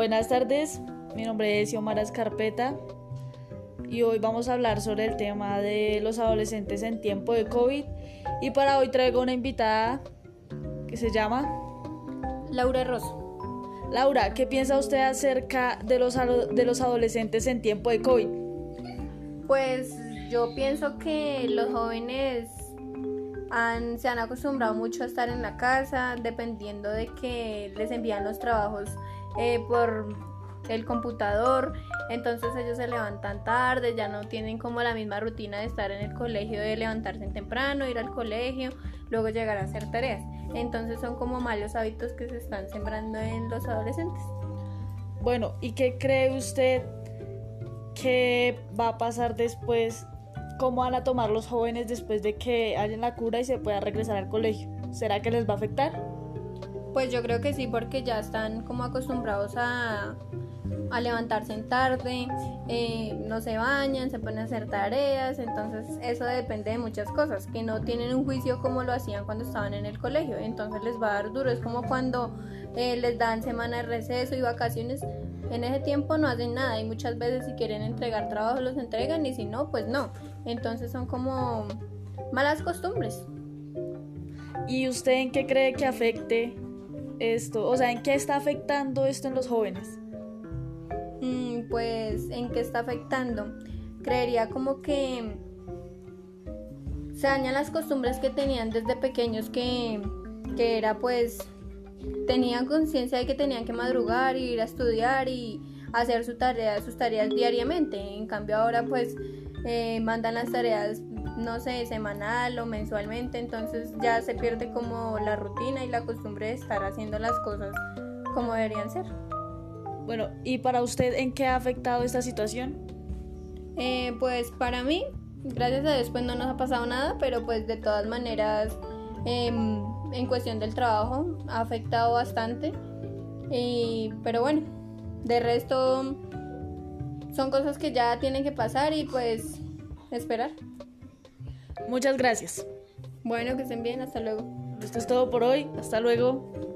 Buenas tardes, mi nombre es Xiomara Escarpeta y hoy vamos a hablar sobre el tema de los adolescentes en tiempo de COVID y para hoy traigo una invitada que se llama Laura Rosso. Laura, ¿qué piensa usted acerca de los, de los adolescentes en tiempo de COVID? Pues yo pienso que los jóvenes se han acostumbrado mucho a estar en la casa, dependiendo de que les envían los trabajos eh, por el computador, entonces ellos se levantan tarde, ya no tienen como la misma rutina de estar en el colegio, de levantarse temprano, ir al colegio, luego llegar a hacer tareas. Entonces son como malos hábitos que se están sembrando en los adolescentes. Bueno, ¿y qué cree usted que va a pasar después ¿Cómo van a tomar los jóvenes después de que hayan la cura y se pueda regresar al colegio? ¿Será que les va a afectar? Pues yo creo que sí, porque ya están como acostumbrados a, levantarse en tarde, eh, no se bañan, se ponen a hacer tareas, entonces eso depende de muchas cosas, que no tienen un juicio como lo hacían cuando estaban en el colegio, entonces les va a dar duro, es como cuando eh, les dan semana de receso y vacaciones, en ese tiempo no hacen nada y muchas veces si quieren entregar trabajo los entregan y si no, pues no. Entonces son como malas costumbres. ¿Y usted en qué cree que afecte esto? O sea, ¿en qué está afectando esto en los jóvenes? Mm, pues, ¿en qué está afectando? Creería como que se dañan las costumbres que tenían desde pequeños que, que era pues tenían conciencia de que tenían que madrugar, ir a estudiar y hacer su tarea, sus tareas diariamente. En cambio ahora pues eh, mandan las tareas, no sé, semanal o mensualmente, entonces ya se pierde como la rutina y la costumbre de estar haciendo las cosas como deberían ser. Bueno, ¿y para usted en qué ha afectado esta situación? Eh, pues para mí, gracias a Dios pues no nos ha pasado nada, pero pues de todas maneras... Em, en cuestión del trabajo ha afectado bastante. pero bueno, de resto son cosas que ya tienen que pasar y pues esperar. Muchas gracias. Bueno, que estén bien, hasta luego. Esto es todo por hoy, hasta luego.